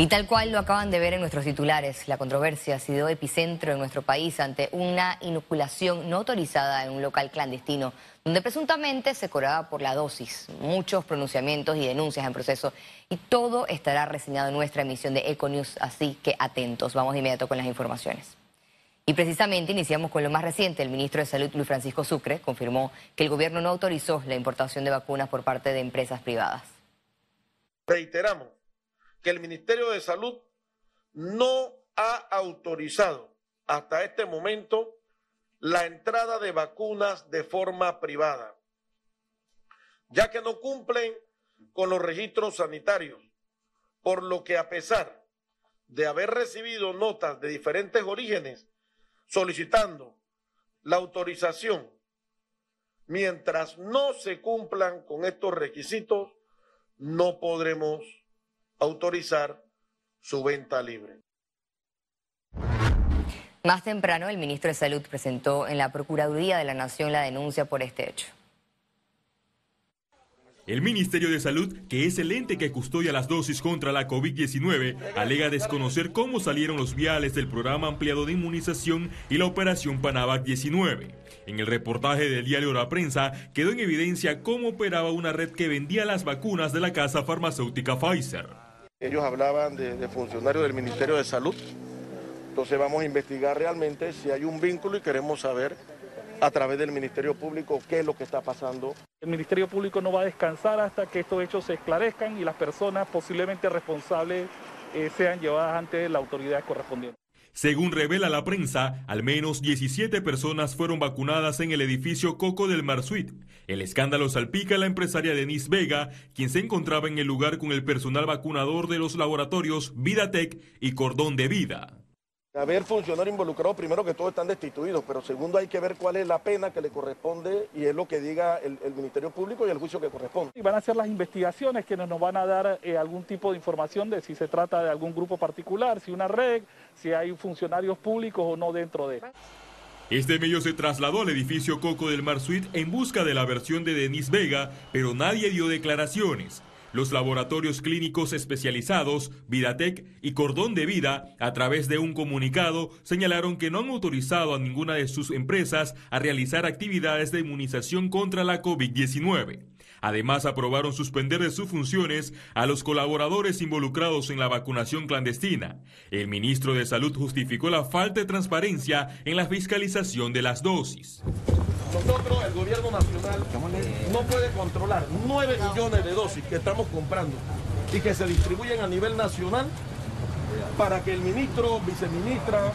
Y tal cual lo acaban de ver en nuestros titulares, la controversia ha sido epicentro en nuestro país ante una inoculación no autorizada en un local clandestino, donde presuntamente se cobraba por la dosis. Muchos pronunciamientos y denuncias en proceso y todo estará reseñado en nuestra emisión de Econews, así que atentos. Vamos de inmediato con las informaciones. Y precisamente iniciamos con lo más reciente. El ministro de Salud, Luis Francisco Sucre, confirmó que el gobierno no autorizó la importación de vacunas por parte de empresas privadas. Reiteramos que el Ministerio de Salud no ha autorizado hasta este momento la entrada de vacunas de forma privada, ya que no cumplen con los registros sanitarios, por lo que a pesar de haber recibido notas de diferentes orígenes solicitando la autorización, mientras no se cumplan con estos requisitos, no podremos autorizar su venta libre. Más temprano, el ministro de Salud presentó en la Procuraduría de la Nación la denuncia por este hecho. El Ministerio de Salud, que es el ente que custodia las dosis contra la COVID-19, alega desconocer cómo salieron los viales del programa ampliado de inmunización y la operación Panavac 19. En el reportaje del diario La Prensa quedó en evidencia cómo operaba una red que vendía las vacunas de la casa farmacéutica Pfizer. Ellos hablaban de, funcionarios del Ministerio de Salud. Entonces vamos a investigar realmente si hay un vínculo y queremos saber a través del Ministerio Público qué es lo que está pasando. El Ministerio Público no va a descansar hasta que estos hechos se esclarezcan y las personas posiblemente responsables eh, sean llevadas ante la autoridad correspondiente. Según revela la prensa, al menos 17 personas fueron vacunadas en el edificio Coco del Mar Suite. El escándalo salpica a la empresaria Denise Vega, quien se encontraba en el lugar con el personal vacunador de los laboratorios Vidatec y Cordón de Vida. Haber funcionarios involucrados, primero que todo están destituidos, pero segundo hay que ver cuál es la pena que le corresponde y es lo que diga el, Ministerio Público y el juicio que corresponde. Y van a hacer las investigaciones que nos van a dar eh, algún tipo de información de si se trata de algún grupo particular, si una red, si hay funcionarios públicos o no dentro de. Este medio se trasladó al edificio Coco del Mar Suite en busca de la versión de Denis Vega, pero nadie dio declaraciones. Los laboratorios clínicos especializados, Vidatec y Cordón de Vida, a través de un comunicado, señalaron que no han autorizado a ninguna de sus empresas a realizar actividades de inmunización contra la COVID-19. Además, aprobaron suspender de sus funciones a los colaboradores involucrados en la vacunación clandestina. El ministro de Salud justificó la falta de transparencia en la fiscalización de las dosis. Nosotros, el gobierno nacional, no puede controlar 9 millones de dosis que estamos comprando y que se distribuyen a nivel nacional para que el ministro, viceministra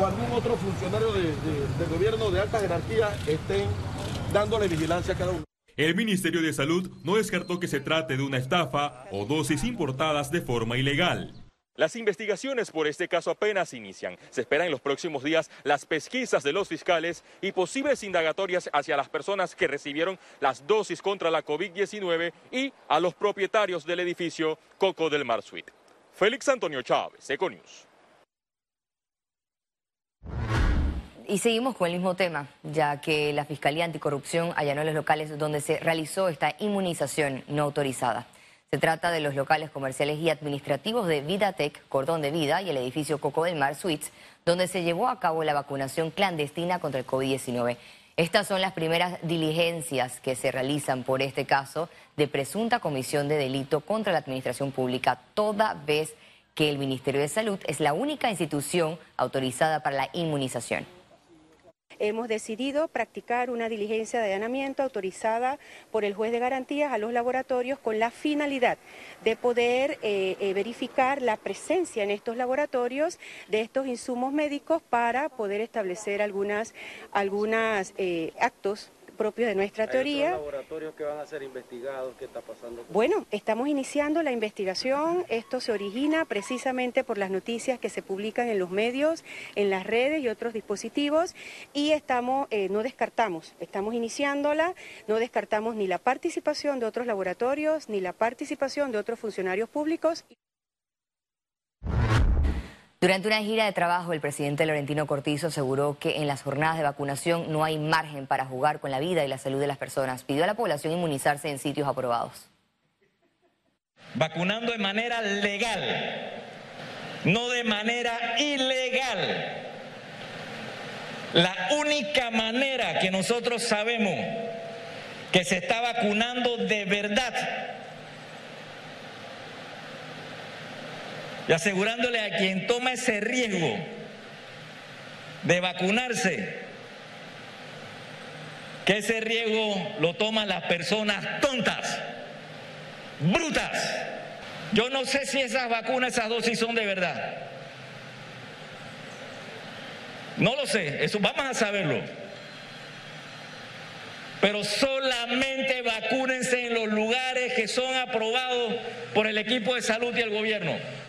o algún otro funcionario de, del gobierno de alta jerarquía estén dándole vigilancia a cada uno. El Ministerio de Salud no descartó que se trate de una estafa o dosis importadas de forma ilegal. Las investigaciones por este caso apenas inician. Se esperan en los próximos días las pesquisas de los fiscales y posibles indagatorias hacia las personas que recibieron las dosis contra la COVID-19 y a los propietarios del edificio Coco del Mar Suite. Félix Antonio Chávez, Econius. Y seguimos con el mismo tema, ya que la Fiscalía Anticorrupción allanó los locales donde se realizó esta inmunización no autorizada. Se trata de los locales comerciales y administrativos de Vidatec, Cordón de Vida y el edificio Coco del Mar Suites, donde se llevó a cabo la vacunación clandestina contra el COVID-19. Estas son las primeras diligencias que se realizan por este caso de presunta comisión de delito contra la administración pública, toda vez que el Ministerio de Salud es la única institución autorizada para la inmunización hemos decidido practicar una diligencia de allanamiento autorizada por el juez de garantías a los laboratorios con la finalidad de poder eh, eh, verificar la presencia en estos laboratorios de estos insumos médicos para poder establecer algunas, eh, actos propios de nuestra teoría. laboratorios que van a ser investigados? ¿Qué está pasando? Bueno, estamos iniciando la investigación. Esto se origina precisamente por las noticias que se publican en los medios, en las redes y otros dispositivos y estamos, eh, no descartamos, estamos iniciándola, no descartamos ni la participación de otros laboratorios ni la participación de otros funcionarios públicos. Durante una gira de trabajo, el presidente Laurentino Cortizo aseguró que en las jornadas de vacunación no hay margen para jugar con la vida y la salud de las personas. Pidió a la población inmunizarse en sitios aprobados. Vacunando de manera legal no de manera ilegal. La única manera que nosotros sabemos que se está vacunando de verdad y asegurándole a quien toma ese riesgo de vacunarse que ese riesgo lo toman las personas tontas, brutas. Yo no sé si esas vacunas, esas dosis son de verdad. No lo sé, eso vamos a saberlo. Pero solamente vacúnense en los lugares que son aprobados por el equipo de salud y el gobierno.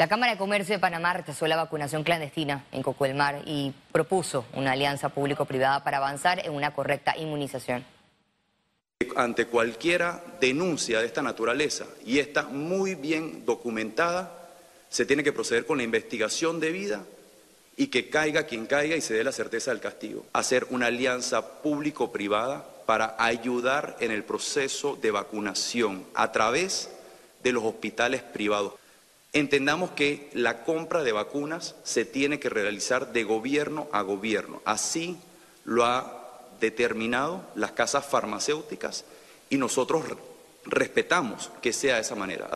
La Cámara de Comercio de Panamá rechazó la vacunación clandestina en Coco del Mar y propuso una alianza público-privada para avanzar en una correcta inmunización. Ante cualquiera denuncia de esta naturaleza y está muy bien documentada, se tiene que proceder con la investigación debida y que caiga quien caiga y se dé la certeza del castigo. Hacer una alianza público-privada para ayudar en el proceso de vacunación a través de los hospitales privados. Entendamos que la compra de vacunas se tiene que realizar de gobierno a gobierno. Así lo ha determinado las casas farmacéuticas y nosotros respetamos que sea de esa manera.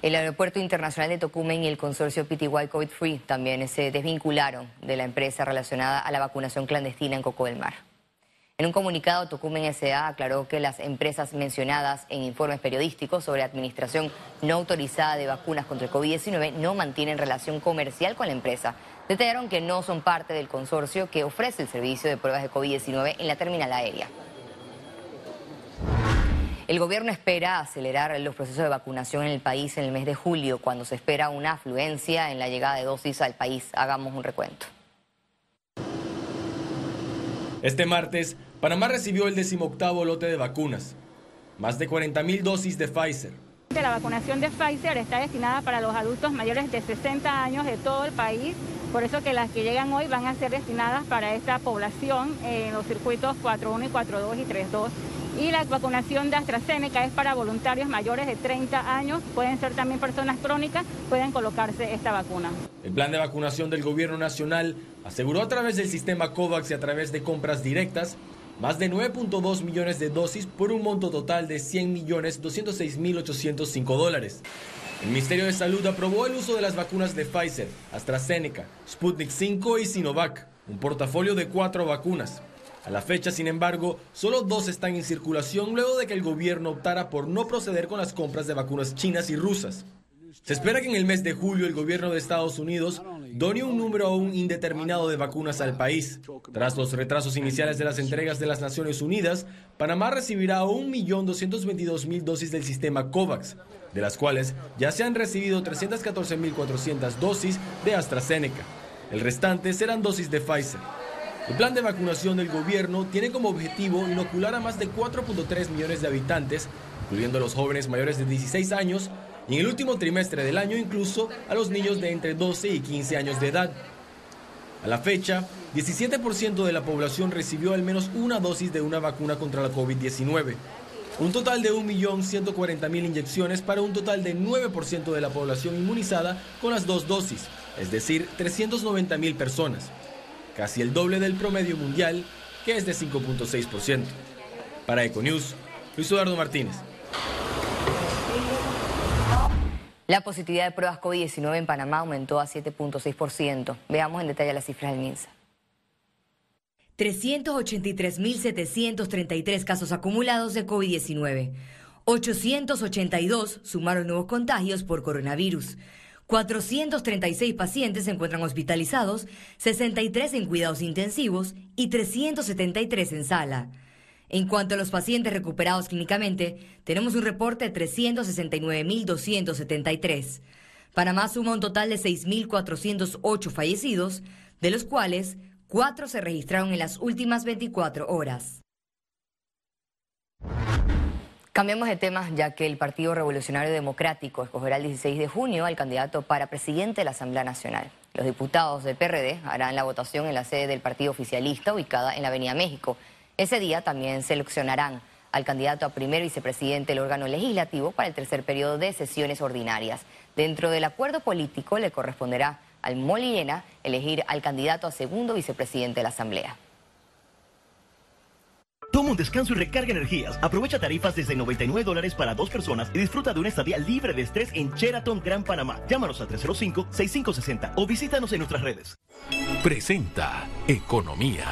El Aeropuerto Internacional de Tocumen y el consorcio PTY COVID Free también se desvincularon de la empresa relacionada a la vacunación clandestina en Coco del Mar. En un comunicado, Tocumen S.A. aclaró que las empresas mencionadas en informes periodísticos sobre administración no autorizada de vacunas contra el COVID-19 no mantienen relación comercial con la empresa. Detallaron que no son parte del consorcio que ofrece el servicio de pruebas de COVID-19 en la terminal aérea. El gobierno espera acelerar los procesos de vacunación en el país en el mes de julio, cuando se espera una afluencia en la llegada de dosis al país. Hagamos un recuento. Este martes, Panamá recibió el decimoctavo lote de vacunas, más de 40.000 dosis de Pfizer. La vacunación de Pfizer está destinada para los adultos mayores de 60 años de todo el país, por eso que las que llegan hoy van a ser destinadas para esta población en los circuitos 4.1 y 4.2 y 3.2. Y la vacunación de AstraZeneca es para voluntarios mayores de 30 años, pueden ser también personas crónicas, pueden colocarse esta vacuna. El plan de vacunación del gobierno nacional aseguró a través del sistema COVAX y a través de compras directas más de 9.2 millones de dosis por un monto total de 100 millones 206 mil 805 dólares. El Ministerio de Salud aprobó el uso de las vacunas de Pfizer, AstraZeneca, Sputnik 5 y Sinovac, un portafolio de cuatro vacunas. A la fecha, sin embargo, solo dos están en circulación luego de que el gobierno optara por no proceder con las compras de vacunas chinas y rusas. Se espera que en el mes de julio el gobierno de Estados Unidos done un número aún indeterminado de vacunas al país. Tras los retrasos iniciales de las entregas de las Naciones Unidas, Panamá recibirá 1.222.000 dosis del sistema COVAX, de las cuales ya se han recibido 314.400 dosis de AstraZeneca. El restante serán dosis de Pfizer. El plan de vacunación del gobierno tiene como objetivo inocular a más de 4.3 millones de habitantes, incluyendo a los jóvenes mayores de 16 años, y en el último trimestre del año incluso a los niños de entre 12 y 15 años de edad. A la fecha, 17% de la población recibió al menos una dosis de una vacuna contra la COVID-19. Un total de 1.140.000 inyecciones para un total de 9% de la población inmunizada con las dos dosis, es decir, 390.000 personas. Casi el doble del promedio mundial, que es de 5.6%. Para Econews, Luis Eduardo Martínez. La positividad de pruebas COVID-19 en Panamá aumentó a 7.6%. Veamos en detalle las cifras del MINSA. 383.733 casos acumulados de COVID-19. 882 sumaron nuevos contagios por coronavirus. 436 pacientes se encuentran hospitalizados, 63 en cuidados intensivos y 373 en sala. En cuanto a los pacientes recuperados clínicamente, tenemos un reporte de 369.273. Panamá suma un total de 6.408 fallecidos, de los cuales 4 se registraron en las últimas 24 horas. Cambiamos de tema, ya que el Partido Revolucionario Democrático escogerá el 16 de junio al candidato para presidente de la Asamblea Nacional. Los diputados del PRD harán la votación en la sede del partido oficialista ubicada en la Avenida México. Ese día también seleccionarán al candidato a primer vicepresidente del órgano legislativo para el tercer periodo de sesiones ordinarias. Dentro del acuerdo político le corresponderá al Molina elegir al candidato a segundo vicepresidente de la Asamblea. Toma un descanso y recarga energías. Aprovecha tarifas desde 99 dólares para dos personas y disfruta de una estadía libre de estrés en Sheraton Gran Panamá. Llámanos al 305-6560 o visítanos en nuestras redes. Presenta Economía.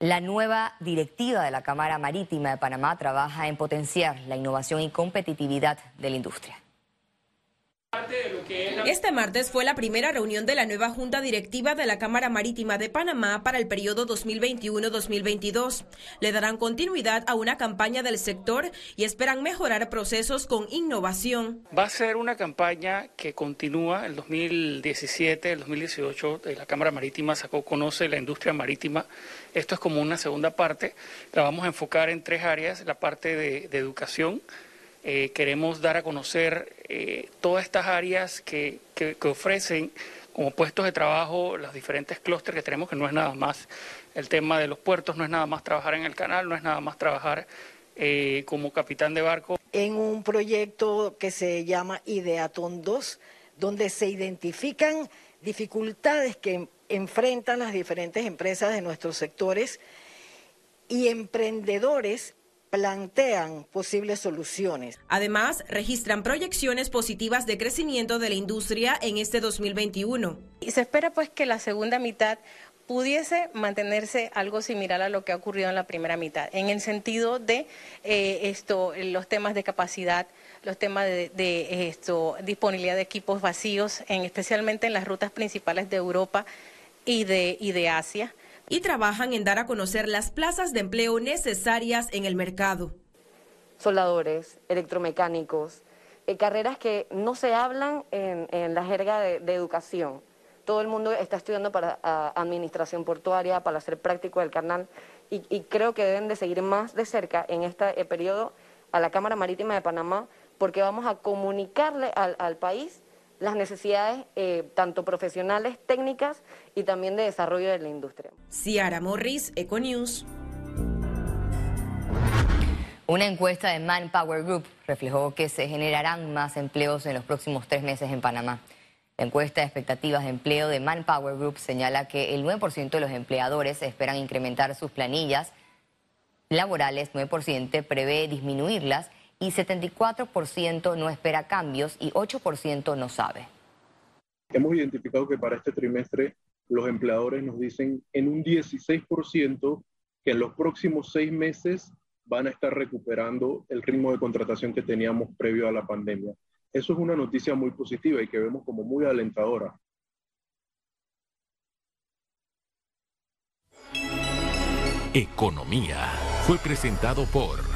La nueva directiva de la Cámara Marítima de Panamá trabaja en potenciar la innovación y competitividad de la industria. Este martes fue la primera reunión de la nueva Junta Directiva de la Cámara Marítima de Panamá para el periodo 2021-2022. Le darán continuidad a una campaña del sector y esperan mejorar procesos con innovación. Va a ser una campaña que continúa el 2017, el 2018. La Cámara Marítima sacó Conoce la industria marítima. Esto es como una segunda parte. La vamos a enfocar en tres áreas. La parte de educación, eh, queremos dar a conocer eh, todas estas áreas que, que, ofrecen como puestos de trabajo los diferentes clústeres que tenemos, que no es nada más el tema de los puertos, no es nada más trabajar en el canal, no es nada más trabajar eh, como capitán de barco. En un proyecto que se llama Ideaton 2, donde se identifican dificultades que enfrentan las diferentes empresas de nuestros sectores y emprendedores plantean posibles soluciones. Además, registran proyecciones positivas de crecimiento de la industria en este 2021. Y se espera pues que la segunda mitad pudiese mantenerse algo similar a lo que ha ocurrido en la primera mitad, en el sentido de eh, esto, los temas de capacidad, los temas de, esto, disponibilidad de equipos vacíos, en, especialmente en las rutas principales de Europa y de, y de Asia y trabajan en dar a conocer las plazas de empleo necesarias en el mercado. Soldadores, electromecánicos, eh, carreras que no se hablan en, la jerga de, educación. Todo el mundo está estudiando para administración portuaria, para ser práctico del canal y, creo que deben de seguir más de cerca en este eh, periodo a la Cámara Marítima de Panamá porque vamos a comunicarle al país las necesidades eh, tanto profesionales, técnicas y también de desarrollo de la industria. Ciara Morris, Econews. Una encuesta de Manpower Group reflejó que se generarán más empleos en los próximos tres meses en Panamá. La encuesta de expectativas de empleo de Manpower Group señala que el 9% de los empleadores esperan incrementar sus planillas laborales, 9% prevé disminuirlas y 74% no espera cambios y 8% no sabe. Hemos identificado que para este trimestre los empleadores nos dicen en un 16% que en los próximos seis meses van a estar recuperando el ritmo de contratación que teníamos previo a la pandemia. Eso es una noticia muy positiva y que vemos como muy alentadora. Economía fue presentado por